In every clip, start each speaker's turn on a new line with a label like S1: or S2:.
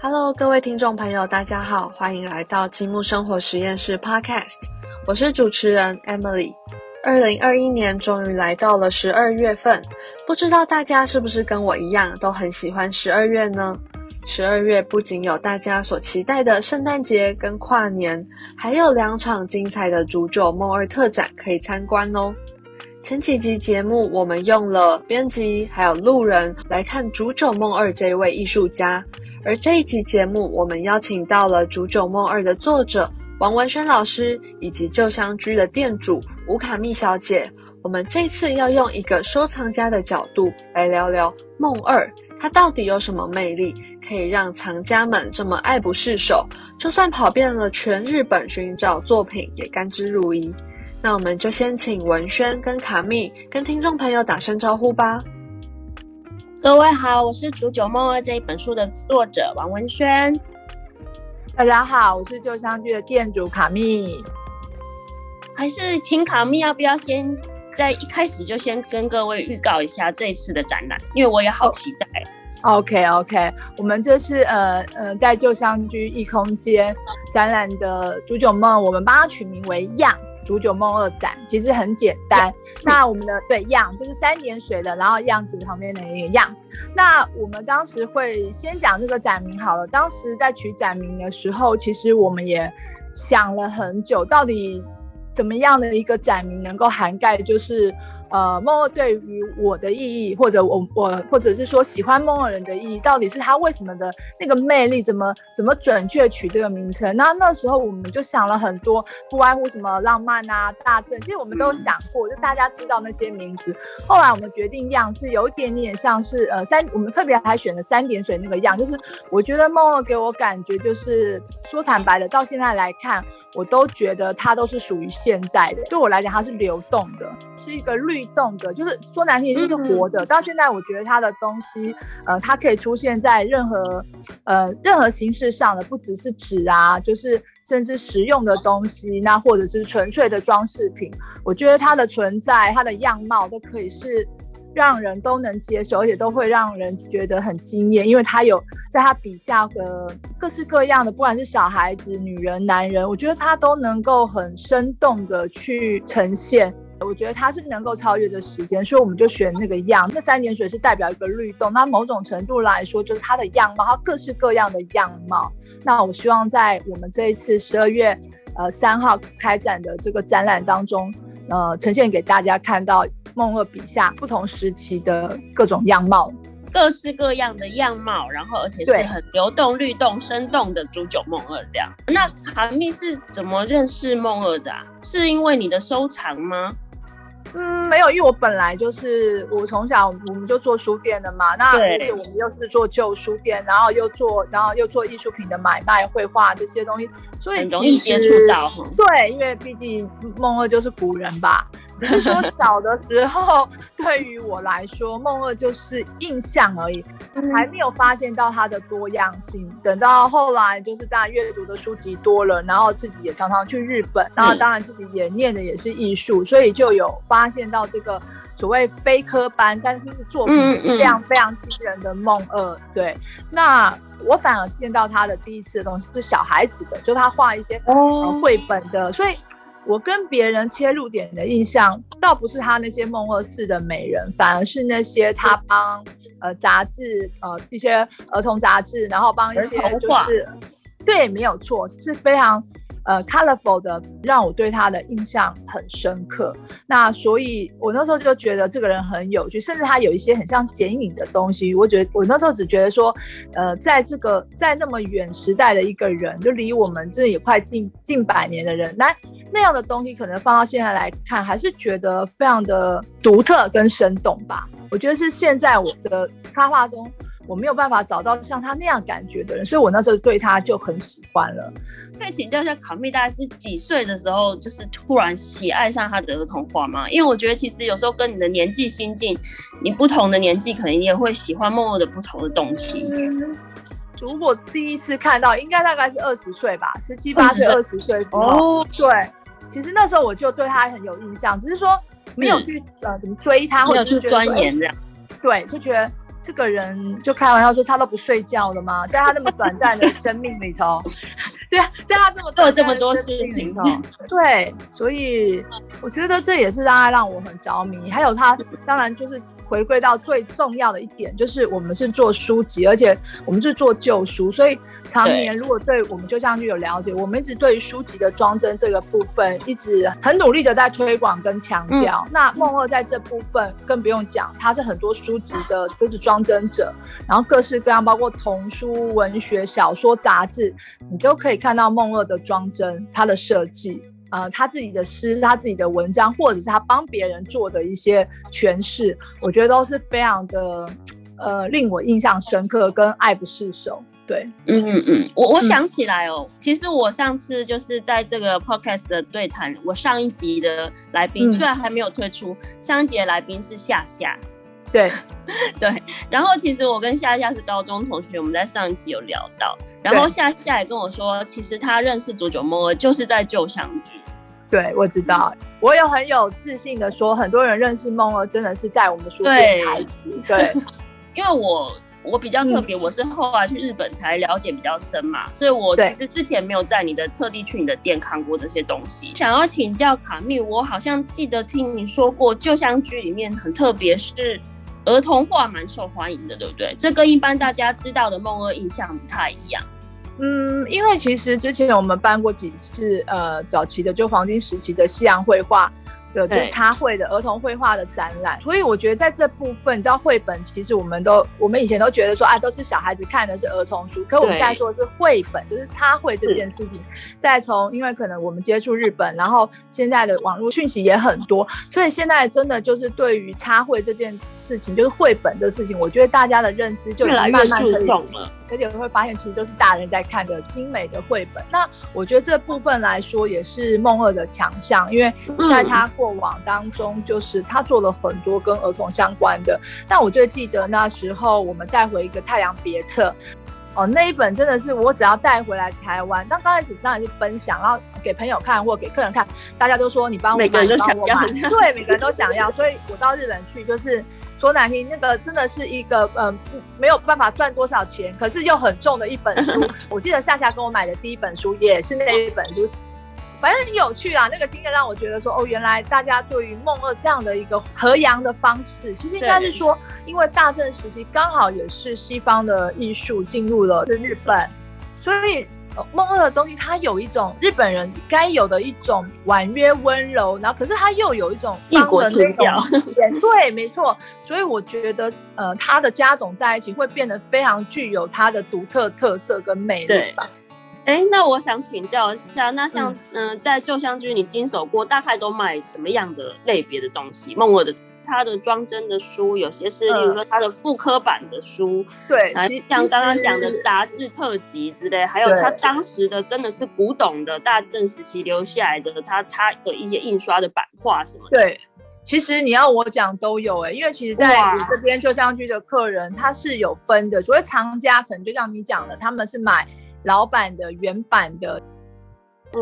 S1: Hello，各位听众朋友，大家好，欢迎来到积木生活实验室 Podcast，我是主持人 Emily。二零二一年终于来到了十二月份，不知道大家是不是跟我一样都很喜欢十二月呢？十二月不仅有大家所期待的圣诞节跟跨年，还有两场精彩的煮酒梦二特展可以参观哦。前几集节目我们用了编辑还有路人来看煮酒梦二这位艺术家。而这一集节目，我们邀请到了《煮酒梦二》的作者王文轩老师，以及旧香居的店主吴卡密小姐。我们这次要用一个收藏家的角度来聊聊梦二，它到底有什么魅力，可以让藏家们这么爱不释手？就算跑遍了全日本寻找作品，也甘之如饴。那我们就先请文轩跟卡密跟听众朋友打声招呼吧。
S2: 各位好，我是《煮酒梦二》这一本书的作者王文轩。
S3: 大家好，我是旧香居的店主卡密。
S2: 还是请卡密要不要先在一开始就先跟各位预告一下这次的展览？因为我也好期待。
S3: OK OK，我们这是呃呃在旧香居异空间展览的《煮酒梦》，我们帮它取名为“样”。煮酒梦二展其实很简单，那我们的对样就是三点水的，然后样子旁边的一个样。那我们当时会先讲这个展名好了。当时在取展名的时候，其实我们也想了很久，到底怎么样的一个展名能够涵盖，就是。呃，梦二对于我的意义，或者我我或者是说喜欢梦二人的意义，到底是他为什么的那个魅力，怎么怎么准确取这个名称？那那时候我们就想了很多，不外乎什么浪漫啊、大正，其实我们都想过，就大家知道那些名词。后来我们决定样是有一点点像是呃三，我们特别还选了三点水那个样，就是我觉得梦二给我感觉就是说坦白的，到现在来看。我都觉得它都是属于现在的，对我来讲它是流动的，是一个律动的，就是说难听就是活的。到现在我觉得他的东西，呃，它可以出现在任何，呃，任何形式上的，不只是纸啊，就是甚至实用的东西，那或者是纯粹的装饰品。我觉得它的存在，它的样貌都可以是。让人都能接受，而且都会让人觉得很惊艳，因为他有在他笔下的各式各样的，不管是小孩子、女人、男人，我觉得他都能够很生动的去呈现。我觉得它是能够超越这时间，所以我们就选那个样。那三点水是代表一个律动，那某种程度来说，就是它的样貌，它各式各样的样貌。那我希望在我们这一次十二月呃三号开展的这个展览当中，呃，呈现给大家看到。梦二笔下不同时期的各种样貌，
S2: 各式各样的样貌，然后而且是很流动、律动、生动的煮酒梦二这样。那卡密是怎么认识梦二的？是因为你的收藏吗？
S3: 嗯，没有，因为我本来就是我从小我们就做书店的嘛，那而且我们又是做旧书店，然后又做，然后又做艺术品的买卖、绘画这些东西，所以
S2: 容易接触到。
S3: 对，因为毕竟梦二就是古人吧，只是说 小的时候对于我来说，梦二就是印象而已，还没有发现到它的多样性。等到后来，就是大家阅读的书籍多了，然后自己也常常去日本，然后当然自己也念的也是艺术，所以就有发。发现到这个所谓非科班，但是作品非常非常惊人的梦二，对，那我反而见到他的第一次的东西是小孩子的，就他画一些绘本的，所以我跟别人切入点的印象，倒不是他那些梦二式的美人，反而是那些他帮呃杂志呃一些儿童杂志，然后帮一些就是对，没有错，是非常。呃，colorful 的让我对他的印象很深刻。那所以，我那时候就觉得这个人很有趣，甚至他有一些很像剪影的东西。我觉得我那时候只觉得说，呃，在这个在那么远时代的一个人，就离我们这也快近近百年的人，那那样的东西可能放到现在来看，还是觉得非常的独特跟生动吧。我觉得是现在我的插画中。我没有办法找到像他那样感觉的人，所以我那时候对他就很喜欢了。
S2: 可以请教一下卡密，大概是几岁的时候，就是突然喜爱上他的儿童画吗？因为我觉得其实有时候跟你的年纪心境，你不同的年纪可能也会喜欢默默的不同的东西。
S3: 如果第一次看到，应该大概是二十岁吧，十七八岁、二十岁哦，对。其实那时候我就对他很有印象，只是说没有去呃怎么追他，或者
S2: 去钻研这样。
S3: 对，就觉得。这个人就开玩笑说他都不睡觉了吗？在他那么短暂的生命里头，对啊，在他这么
S2: 做这么多事情，
S3: 对，所以我觉得这也是让他让我很着迷。还有他，当然就是。回归到最重要的一点，就是我们是做书籍，而且我们是做旧书，所以常年如果对我们就像就有了解，我们一直对于书籍的装帧这个部分一直很努力的在推广跟强调。那梦二在这部分更不用讲，他是很多书籍的就是装帧者，然后各式各样，包括童书、文学、小说、杂志，你都可以看到梦二的装帧，他的设计。呃，他自己的诗，他自己的文章，或者是他帮别人做的一些诠释，我觉得都是非常的，呃，令我印象深刻跟爱不释手。对，
S2: 嗯嗯嗯，我我想起来哦，其实我上次就是在这个 podcast 的对谈，我上一集的来宾虽然还没有推出，上一集的来宾是夏夏。
S3: 对，
S2: 对，然后其实我跟夏夏是高中同学，我们在上一集有聊到，然后夏夏也跟我说，其实他认识佐久梦儿就是在旧相聚。
S3: 对，我知道，我有很有自信的说，很多人认识梦儿真的是在我们书店开始。对，
S2: 因为我我比较特别，我是后来去日本才了解比较深嘛，所以我其实之前没有在你的特地去你的店看过这些东西。想要请教卡密，我好像记得听你说过，旧相居里面很特别是。儿童画蛮受欢迎的，对不对？这跟一般大家知道的梦二印象不太一样。
S3: 嗯，因为其实之前我们办过几次，呃，早期的就黄金时期的西洋绘画。的就插绘的儿童绘画的展览，所以我觉得在这部分，你知道绘本其实我们都我们以前都觉得说啊都是小孩子看的是儿童书，可我们现在说的是绘本，就是插绘这件事情。再从因为可能我们接触日本，然后现在的网络讯息也很多，所以现在真的就是对于插绘这件事情，就是绘本的事情，我觉得大家的认知就
S2: 越来越注重了。
S3: 而且会发现，其实都是大人在看的精美的绘本。那我觉得这部分来说，也是梦二的强项，因为在他过往当中，就是他做了很多跟儿童相关的。但我就记得那时候我们带回一个《太阳别册》，哦，那一本真的是我只要带回来台湾，那刚开始当然是分享，然后给朋友看或给客人看，大家都说你帮我买，帮我买，对，每个人都想要。所以我到日本去就是。说难听，那个真的是一个嗯，没有办法赚多少钱，可是又很重的一本书。我记得夏夏跟我买的第一本书也是那一本书，反正很有趣啊。那个经验让我觉得说，哦，原来大家对于梦二这样的一个合洋的方式，其实应该是说，因为大正时期刚好也是西方的艺术进入了日本，所以。梦二的东西，它有一种日本人该有的一种婉约温柔，然后可是它又有一种
S2: 异国情调，
S3: 对，没错。所以我觉得，呃，它的家种在一起会变得非常具有它的独特特色跟魅力吧。
S2: 哎，那我想请教一下，那像嗯，在旧香居你经手过，大概都卖什么样的类别的东西？梦我的。他的装帧的书，有些是，比如说他的复刻版的书，
S3: 对，
S2: 像刚刚讲的杂志特辑之类，还有他当时的真的是古董的大正时期留下来的他他的一些印刷的版画什么。
S3: 对，其实你要我讲都有哎，因为其实在我这边旧香居的客人他是有分的，所谓藏家可能就像你讲的，他们是买老版的原版的。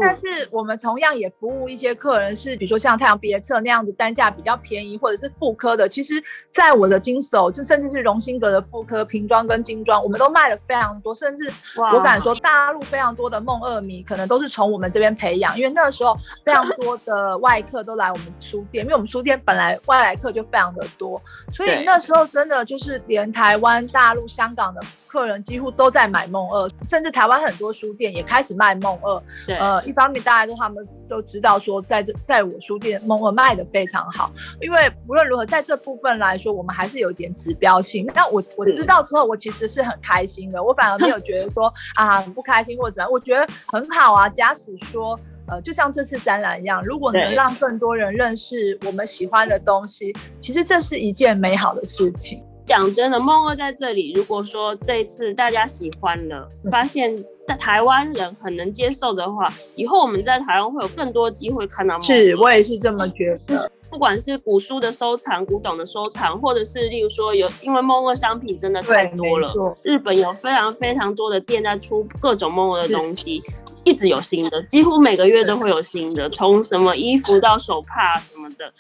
S3: 但是我们同样也服务一些客人，是比如说像太阳别册那样子单价比较便宜，或者是妇科的。其实，在我的经手，就甚至是荣兴阁的妇科瓶装跟精装，我们都卖的非常多。甚至我敢说，大陆非常多的梦二迷，可能都是从我们这边培养。因为那个时候非常多的外客都来我们书店，因为我们书店本来外来客就非常的多，所以那时候真的就是连台湾、大陆、香港的。客人几乎都在买梦二，甚至台湾很多书店也开始卖梦二。
S2: 对，呃，
S3: 一方面大家都他们都知道说，在这在我书店梦二卖的非常好，因为无论如何在这部分来说，我们还是有一点指标性。那我我知道之后，我其实是很开心的，我反而没有觉得说 啊很不开心或者怎样，我觉得很好啊。假使说，呃，就像这次展览一样，如果能让更多人认识我们喜欢的东西，其实这是一件美好的事情。
S2: 讲真的，梦二在这里。如果说这一次大家喜欢了，发现在台湾人很能接受的话，以后我们在台湾会有更多机会看到梦。
S3: 是我也是这么觉得。
S2: 不管是古书的收藏、古董的收藏，或者是例如说有，因为梦二商品真的太多了，日本有非常非常多的店在出各种梦二的东西。一直有新的，几乎每个月都会有新的，从什么衣服到手帕什么的。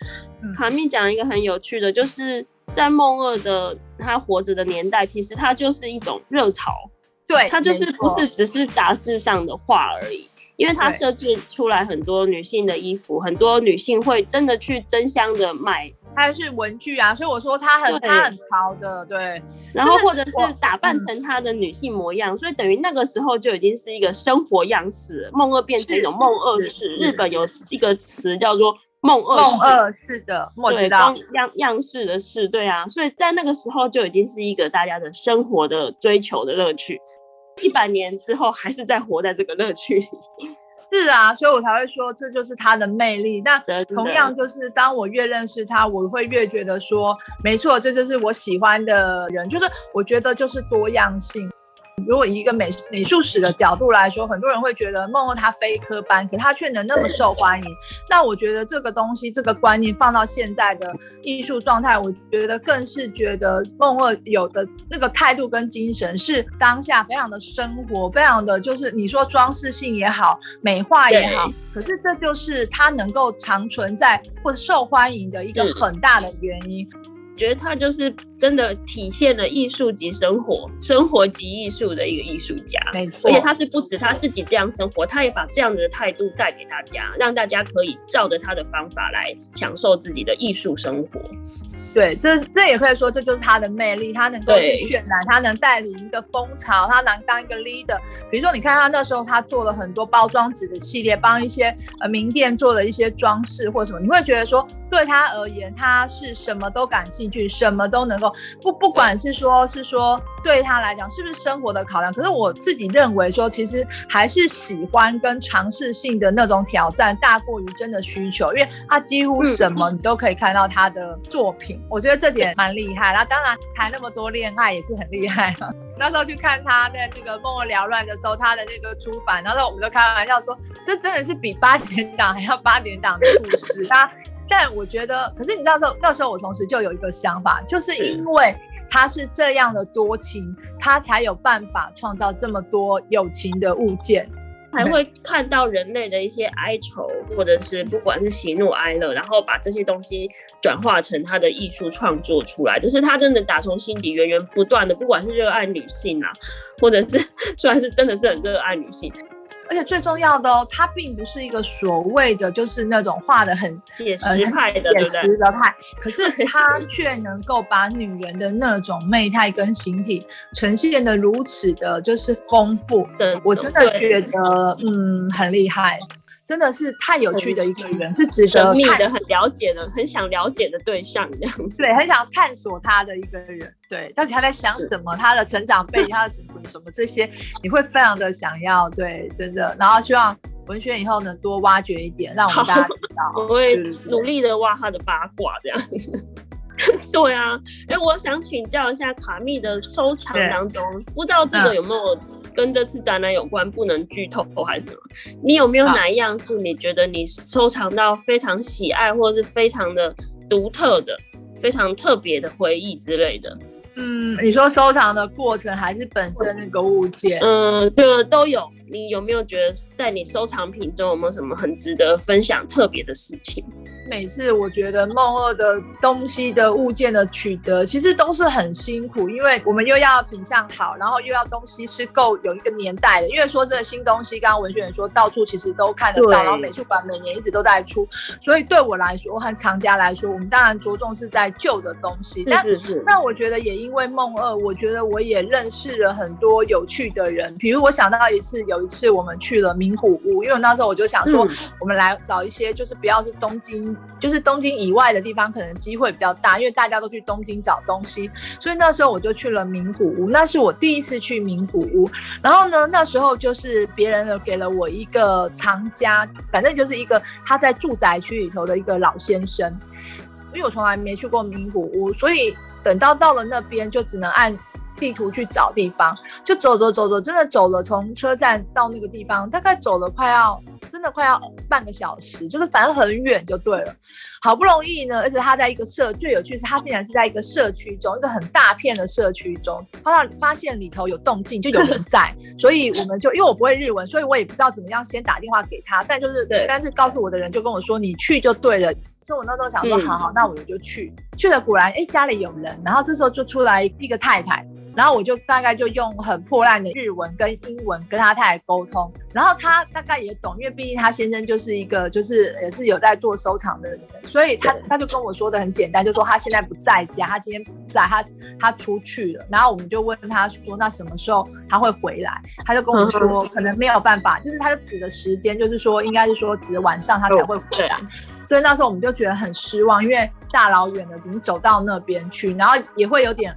S2: 卡密讲一个很有趣的，就是在梦二的他活着的年代，其实它就是一种热潮，
S3: 对，
S2: 它就是不是只是杂志上的画而已。因为它设计出来很多女性的衣服，很多女性会真的去争相的买，
S3: 它是文具啊，所以我说它很它很潮的，对。
S2: 然后或者是打扮成她的女性模样，所以等于那个时候就已经是一个生活样式，梦二变成一种梦二式。日本有一个词叫做梦二
S3: 梦二是的，我知道
S2: 样样式的事，对啊，所以在那个时候就已经是一个大家的生活的追求的乐趣。一百年之后还是在活在这个乐趣里，
S3: 是啊，所以我才会说这就是他的魅力。那同样就是当我越认识他，我会越觉得说，没错，这就是我喜欢的人，就是我觉得就是多样性。如果以一个美美术史的角度来说，很多人会觉得梦梦她非科班，可她却能那么受欢迎。那我觉得这个东西，这个观念放到现在的艺术状态，我觉得更是觉得梦二有的那个态度跟精神是当下非常的生活，非常的就是你说装饰性也好，美化也好，可是这就是它能够长存在或者受欢迎的一个很大的原因。
S2: 觉得他就是真的体现了艺术及生活，生活及艺术的一个艺术家。
S3: 没错，
S2: 而且他是不止他自己这样生活，他也把这样的态度带给大家，让大家可以照着他的方法来享受自己的艺术生活。
S3: 对，这这也可以说这就是他的魅力，他能够去渲染，他能带领一个风潮，他能当一个 leader。比如说，你看他那时候他做了很多包装纸的系列，帮一些呃名店做了一些装饰或什么，你会觉得说。对他而言，他是什么都感兴趣，什么都能够不不管是说，是说对他来讲是不是生活的考量。可是我自己认为说，其实还是喜欢跟尝试性的那种挑战大过于真的需求，因为他几乎什么你都可以看到他的作品，我觉得这点蛮厉害。那当然谈那么多恋爱也是很厉害。那时候去看他在那个梦梦缭乱的时候，他的那个出版，然后我们就开玩笑说，这真的是比八点档还要八点档的故事。他。但我觉得，可是你知道，时候那时候我同时就有一个想法，就是因为他是这样的多情，他才有办法创造这么多友情的物件，
S2: 才会看到人类的一些哀愁，或者是不管是喜怒哀乐，然后把这些东西转化成他的艺术创作出来，就是他真的打从心底源源不断的，不管是热爱女性啊，或者是 虽然是真的是很热爱女性。
S3: 而且最重要的哦，他并不是一个所谓的就是那种画的很
S2: 写实派的，
S3: 写实的派，可是他却能够把女人的那种媚态跟形体呈现的如此的，就是丰富。我真的觉得，嗯，很厉害。真的是太有趣的一个人，是值得
S2: 密的、很了解的、很想了解的对象这样子。
S3: 对，很想探索他的一个人。对，到底他在想什么？他的成长背景，他的什么什么这些，你会非常的想要。对，真的。然后希望文轩以后能多挖掘一点，让我们大家知道。
S2: 我会努力的挖他的八卦这样子。对啊，哎，我想请教一下卡密的收藏当中，不知道这个有没有？跟这次展览有关，不能剧透还是什么？你有没有哪一样是你觉得你收藏到非常喜爱，或者是非常的独特的、非常特别的回忆之类的？
S3: 嗯，你说收藏的过程还是本身那个物件？
S2: 嗯，对，都有。你有没有觉得在你收藏品中有没有什么很值得分享、特别的事情？
S3: 每次我觉得梦二的东西的物件的取得，其实都是很辛苦，因为我们又要品相好，然后又要东西是够有一个年代的。因为说这个新东西，刚刚文学员说到处其实都看得到，然后美术馆每年一直都在出，所以对我来说和藏家来说，我们当然着重是在旧的东西。
S2: 是是是。
S3: 那我觉得也因为梦二，我觉得我也认识了很多有趣的人，比如我想到一次，有一次我们去了名古屋，因为那时候我就想说，我们来找一些就是不要是东京。就是东京以外的地方，可能机会比较大，因为大家都去东京找东西，所以那时候我就去了名古屋。那是我第一次去名古屋，然后呢，那时候就是别人给了我一个藏家，反正就是一个他在住宅区里头的一个老先生，因为我从来没去过名古屋，所以等到到了那边就只能按地图去找地方，就走走走走，真的走了从车站到那个地方，大概走了快要。真的。快要半个小时，就是反正很远就对了。好不容易呢，而且他在一个社最有趣是，他竟然是在一个社区中，一个很大片的社区中，发到发现里头有动静，就有人在，所以我们就因为我不会日文，所以我也不知道怎么样先打电话给他，但就是但是告诉我的人就跟我说你去就对了。所以我那时候想说，好好，那我们就去。去了果然，哎，家里有人。然后这时候就出来一个太太，然后我就大概就用很破烂的日文跟英文跟他太太沟通。然后他大概也懂，因为毕竟他先生就是一个就是也是有在做收藏的人，所以他他就跟我说的很简单，就说他现在不在家，他今天不在，他他出去了。然后我们就问他说，那什么时候他会回来？他就跟我说，可能没有办法，就是他就指的时间，就是说应该是说指晚上他才会回来。所以那时候我们就觉得很失望，因为大老远的，怎么走到那边去，然后也会有点，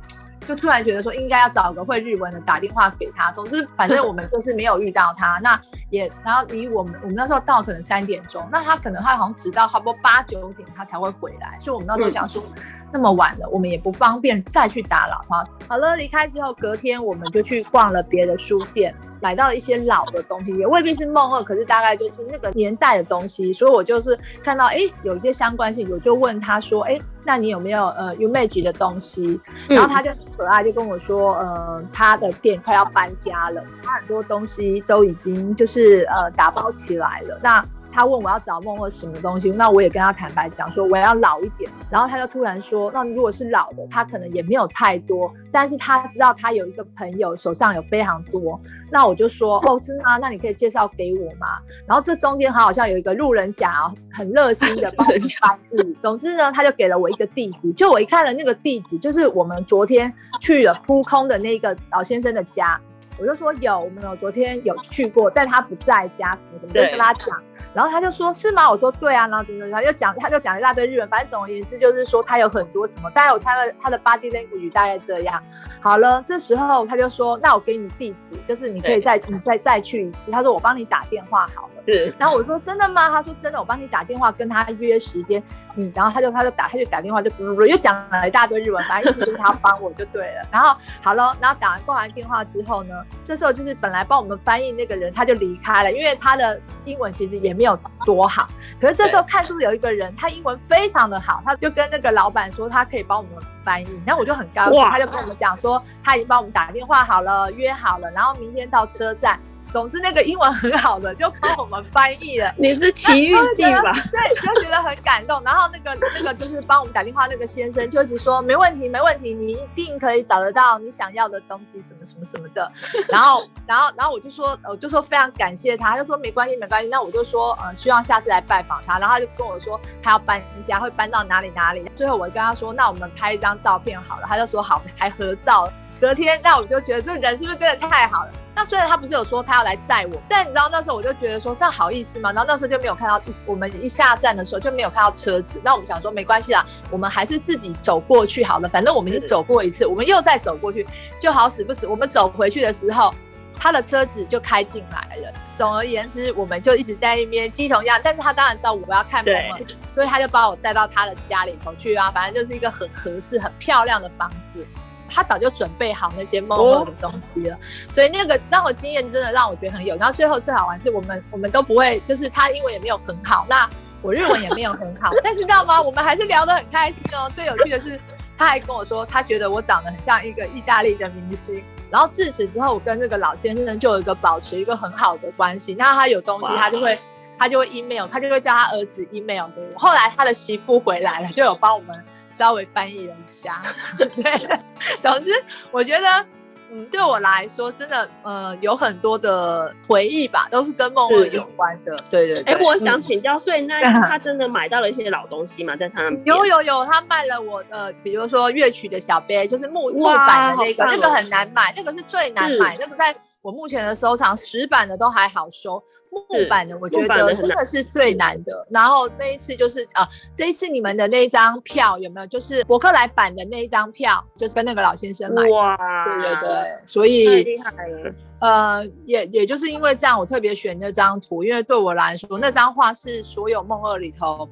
S3: 就突然觉得说应该要找个会日文的打电话给他。总之，反正我们就是没有遇到他。那也，然后离我们我们那时候到可能三点钟，那他可能他好像直到差不多八九点他才会回来。所以我们那时候想说，那么晚了，我们也不方便再去打扰他。好了，离开之后，隔天我们就去逛了别的书店。买到了一些老的东西，也未必是梦二，可是大概就是那个年代的东西，所以我就是看到哎有一些相关性，我就问他说，哎，那你有没有呃 Umage 的东西？然后他就很可爱就跟我说，呃，他的店快要搬家了，他很多东西都已经就是呃打包起来了。那他问我要找梦或什么东西，那我也跟他坦白讲说我要老一点。然后他就突然说，那如果是老的，他可能也没有太多，但是他知道他有一个朋友手上有非常多。那我就说，哦，真的吗？那你可以介绍给我吗？然后这中间好像有一个路人甲很热心的帮我翻译。总之呢，他就给了我一个地址，就我一看了那个地址，就是我们昨天去了扑空的那个老先生的家。我就说有，我们有昨天有去过，但他不在家，什么什么，就跟他讲。然后他就说：“是吗？”我说：“对啊。”然后怎么他就讲，他就讲一大堆日文。反正总而言之，就是说他有很多什么。大概我猜了他的 body language 大概这样。好了，这时候他就说：“那我给你地址，就是你可以再你再再去一次。”他说：“我帮你打电话好了。”然后我说：“真的吗？”他说：“真的，我帮你打电话跟他约时间。”嗯，然后他就他就打他就打电话就又讲了一大堆日文，反正意思就是他帮我就对了。然后好了，然后打完挂完电话之后呢，这时候就是本来帮我们翻译那个人他就离开了，因为他的英文其实也没有多好。可是这时候看出有一个人他英文非常的好，他就跟那个老板说他可以帮我们翻译，然后我就很高兴，他就跟我们讲说他已经帮我们打电话好了，约好了，然后明天到车站。总之，那个英文很好的就帮我们翻译了。
S2: 你是奇遇记吧？
S3: 对，就觉得很感动。然后那个 那个就是帮我们打电话那个先生，就一直说没问题，没问题，你一定可以找得到你想要的东西，什么什么什么的。然后，然后，然后我就说，我就说非常感谢他。他就说没关系，没关系。那我就说，呃，希望下次来拜访他。然后他就跟我说，他要搬家，会搬到哪里哪里。最后我跟他说，那我们拍一张照片好了。他就说好，还合照。隔天，那我就觉得这人是不是真的太好了？那虽然他不是有说他要来载我，但你知道那时候我就觉得说这样好意思吗？然后那时候就没有看到我们一下站的时候就没有看到车子。那我们想说没关系啦，我们还是自己走过去好了。反正我们已经走过一次，我们又再走过去就好死不死。我们走回去的时候，他的车子就开进来了。总而言之，我们就一直在那边鸡同样。但是他当然知道我要看门了，所以他就把我带到他的家里头去啊。反正就是一个很合适、很漂亮的房子。他早就准备好那些梦梦的东西了，所以那个让我经验真的让我觉得很有。然后最后最好玩是我们我们都不会，就是他英文也没有很好，那我日文也没有很好，但是知道吗？我们还是聊得很开心哦。最有趣的是，他还跟我说，他觉得我长得很像一个意大利的明星。然后自此之后，我跟那个老先生就有一个保持一个很好的关系。那他有东西，他就会他就会 email，他就会叫他儿子 email 给我。后来他的媳妇回来了，就有帮我们。稍微翻译了一下，对，总之我觉得，嗯，对我来说，真的，呃，有很多的回忆吧，都是跟梦二有关的。对对对。
S2: 哎，我想请教，所以那他真的买到了一些老东西嘛？在他
S3: 有有有，他卖了我的，比如说乐曲的小杯，就是木木板的那个，那个很难买，那个是最难买，那个在。我目前的收藏石板的都还好收，木板的我觉得真的是最难的。然后这一次就是啊，这一次你们的那张票有没有？就是博客来版的那一张票，就是跟那个老先生买。哇，对对对，所以
S2: 厉害了。
S3: 呃，也也就是因为这样，我特别选那张图，因为对我来说，那张画是所有梦二里头。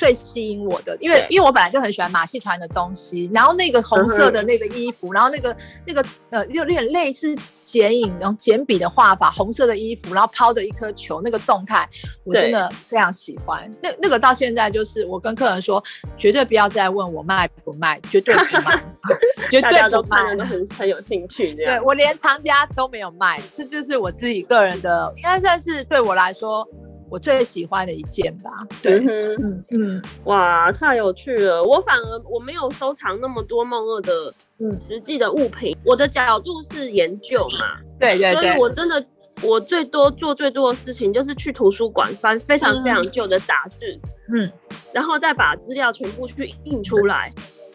S3: 最吸引我的，因为因为我本来就很喜欢马戏团的东西，然后那个红色的那个衣服，然后那个那个呃有点类似剪影，然后简笔的画法，红色的衣服，然后抛着一颗球，那个动态我真的非常喜欢。那那个到现在就是我跟客人说，绝对不要再问我卖不卖，绝对不卖，绝对不卖
S2: 都很很有兴趣这
S3: 对。我连藏家都没有卖，这就是我自己个人的，应该算是对我来说我最喜欢的一件吧。对，
S2: 嗯哼，
S3: 嗯嗯
S2: 哇，太有趣了！我反而我没有收藏那么多梦二的
S3: 嗯
S2: 实际的物品，我的角度是研究嘛，
S3: 对对
S2: 所以，我真的我最多做最多的事情就是去图书馆翻非常非常旧的杂志，
S3: 嗯，
S2: 然后再把资料全部去印出来，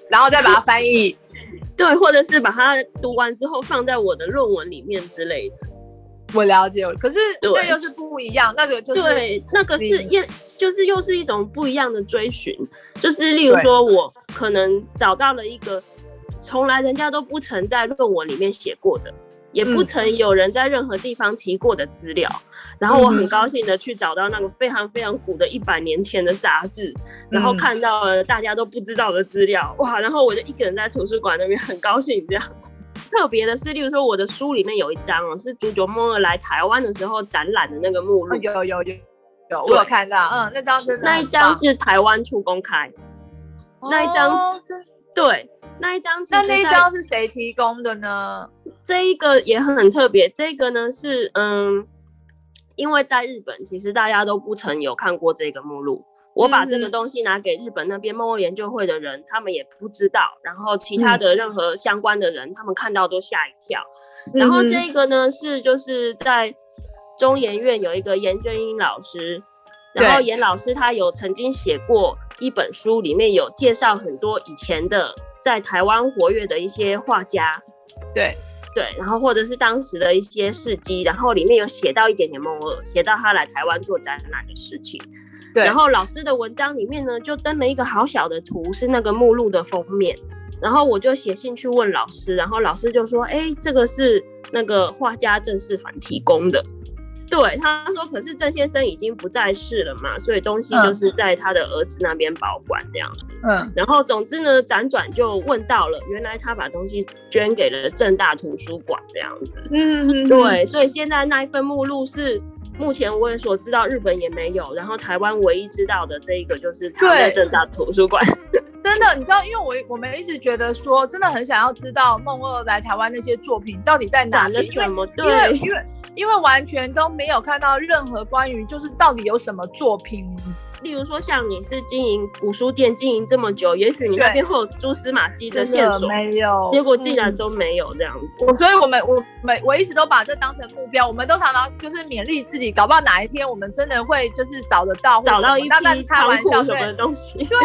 S3: 然后再把它翻译。
S2: 对，或者是把它读完之后放在我的论文里面之类的。
S3: 我了解，可是
S2: 对
S3: 那又是不一样，那个就是
S2: 对，那个是
S3: 你
S2: 也就是又是一种不一样的追寻，就是例如说，我可能找到了一个从来人家都不曾在论文里面写过的，也不
S3: 嗯。
S2: 曾有人在任何地方提过的资料，然后我很
S3: 嗯
S2: 高兴的去找到那个非常非常古的一百年前的杂志，然后
S3: 嗯。
S2: 看到了大家都不知道的资料，哇，然后我就一个人在图书馆那边很高兴这样子。特别的是，例如说我的书里面有一张哦，是朱九梦二来台湾的时候展览的那个目录。
S3: 哦，有有有有，我有看到，嗯，那张真的
S2: 那一张是台湾处公开，那一张
S3: 是
S2: 对，那一张其实
S3: 那那一张是谁提供的呢？
S2: 这一个也很特别，这个呢是嗯，因为在日本其实大家都不曾有看过这个目录。我把这个
S3: 嗯。
S2: 东西拿给日本那边梦欧研究会的人，他们也不知道，然后其他的任何相关的人，他们看到都吓一跳。然后
S3: 嗯
S2: 这个呢是就是在中研院有一个严正英老师，然后严老师他有曾经写过一本书，里面有介绍很多以前的在台湾活跃的一些画家，
S3: 对，
S2: 对，然后或者是当时的一些事迹，然后里面有写到一点点梦二，写到他来台湾做展览的事情。
S3: 对
S2: 然后老师的文章里面呢，就登了一个好小的图，是那个目录的封面。然后我就写信去问老师，然后老师就说：“哎，这个是那个画家郑世凡提供的。”对，他说：“可是郑先生已经不在世了嘛，所以东西
S3: 嗯
S2: 就是在他的儿子那边保管这样子。
S3: 嗯
S2: 然后总之呢，辗转就问到了，原来他把东西捐给了正大图书馆这样子。
S3: 嗯，
S2: 对，所以现在那一份目录是目前我也所知道，日本也没有，然后台湾唯一知道的这一个就是藏在
S3: 对
S2: 正大图书馆。
S3: 真的，你知道，因为我我们一直觉得说，真的很想要知道梦二来台湾那些作品到底在哪
S2: 长
S3: 里，
S2: 什么？
S3: 因为
S2: 对，
S3: 因为因为完全都没有看到任何关于就是到底有什么作品，
S2: 例如说像你是经营古书店经营这么久，也许你那边会有蛛丝马迹的线索，
S3: 没有，
S2: 结果竟然
S3: 嗯
S2: 都没有这样子。
S3: 我所以，我们我每我一直都把这当成目标，我们都常常就是勉励自己，搞不好哪一天我们真的会就是找得到，
S2: 找到一
S3: 什么那那是
S2: 批
S3: 开玩笑，
S2: 什么的东西，
S3: 对，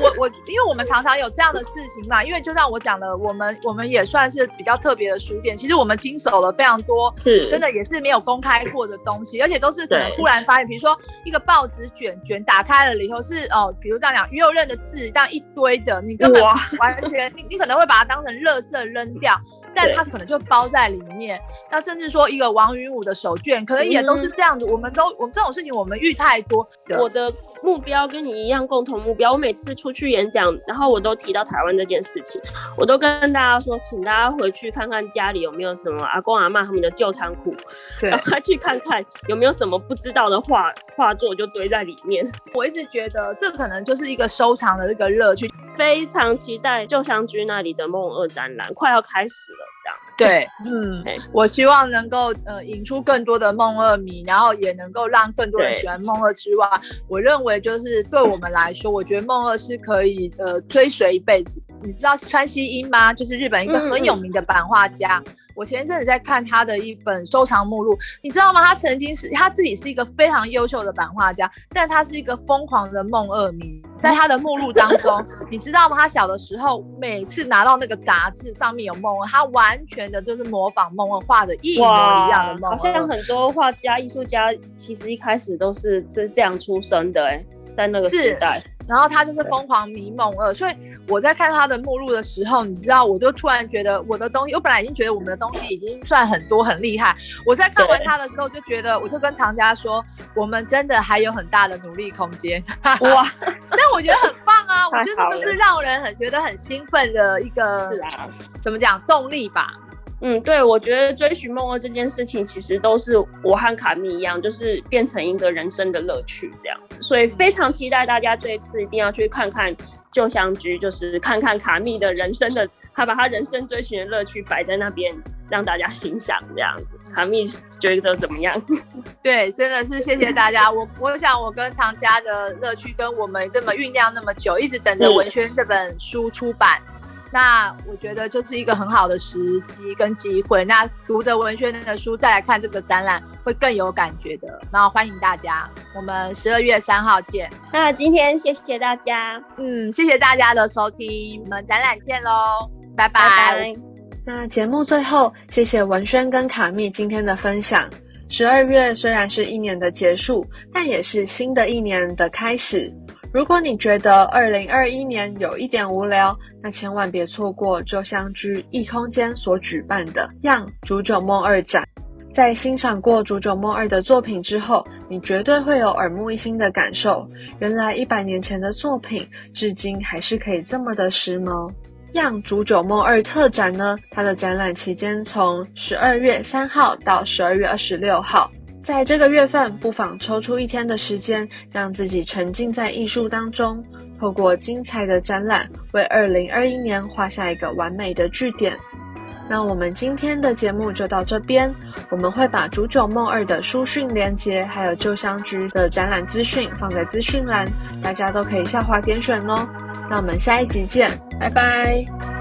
S3: 我我因为我们常常有这样的事情嘛，因为就像我讲的，我们我们也算是比较特别的书店，其实我们经手了非常多。
S2: 是
S3: 真的也是没有公开过的东西，而且都是可能突然发现，比如说一个报纸卷卷打开了里头是哦，比如这样讲，鱼肉认的字这样一堆的，你根本，完全你你可能会把它当成垃圾扔掉，但它可能就包在里面。那甚至说一个王云武的手卷，可能也都是这样子。我们都我们这种事情我们遇太多。
S2: 我的目标跟你一样，共同目标。我每次出去演讲，然后我都提到台湾这件事情，我都跟大家说，请大家回去看看家里有没有什么阿公阿妈他们的旧仓库，
S3: 对
S2: 赶快去看看有没有什么不知道的画画作就堆在里面。
S3: 我一直觉得这可能就是一个收藏的这个乐趣。
S2: 非常期待旧香居那里的梦二展览快要开始了，这样。
S3: 对，嗯，我希望能够呃引出更多的梦二迷，然后也能够让更多人喜欢梦二之外，我认为就是对我们来说，我觉得梦二是可以呃追随一辈子。你知道川西英吗？就是日本一个很有名的版画家。我前一阵子在看他的一本收藏目录，你知道吗？他曾经是他自己是一个非常优秀的版画家，但他是一个疯狂的梦二迷。在他的目录当中，你知道吗？他小的时候每次拿到那个杂志上面有梦二，他完全的就是模仿梦二画的一模一样的梦
S2: 好像。很多画家、艺术家其实一开始都是这这样出生的、哎，在那个时代。
S3: 然后他就是疯狂迷蒙二，所以我在看他的目录的时候，你知道，我就突然觉得我的东西，我本来已经觉得我们的东西已经算很多很厉害。我在看完他的时候，就觉得，我就跟藏家说，我们真的还有很大的努力空间。哇！但我觉得很棒啊，我觉得这个是让人很觉得很兴奋的一个，怎么讲动力吧。
S2: 嗯，对，我觉得追寻梦二这件事情，其实都是我和卡密一样，就是变成一个人生的乐趣这样。所以非常期待大家这一次一定要去看看旧相居，就是看看卡密的人生的，他把他人生追寻的乐趣摆在那边，让大家欣赏这样子。卡密觉得怎么样？
S3: 对，真的是谢谢大家。我我想我跟藏家的乐趣，跟我们这么酝酿那么久，一直等着文轩这本书出版。那我觉得就是一个很好的时机跟机会。那读着文轩的书再来看这个展览，会更有感觉的。那欢迎大家，我们十二月三号见。
S2: 那今天谢谢大家，
S3: 嗯，谢谢大家的收听，我们展览见喽，拜拜。
S1: 那节目最后，谢谢文轩跟卡蜜今天的分享。十二月虽然是一年的结束，但也是新的一年的开始。如果你觉得二零二一年有一点无聊，那千万别错过旧香居异空间所举办的《样煮酒梦二展》。在欣赏过煮酒梦二的作品之后，你绝对会有耳目一新的感受。原来一百年前的作品，至今还是可以这么的时髦。《样煮酒梦二特展呢，它的展览期间从十二月三号到十二月二十六号。在这个月份，不妨抽出一天的时间，让自己沉浸在艺术当中，透过精彩的展览，为二零二一年画下一个完美的句点。那我们今天的节目就到这边，我们会把《煮酒梦二》的书讯连接，还有旧香居的展览资讯放在资讯栏，大家都可以下滑点选哦。那我们下一集见，拜拜。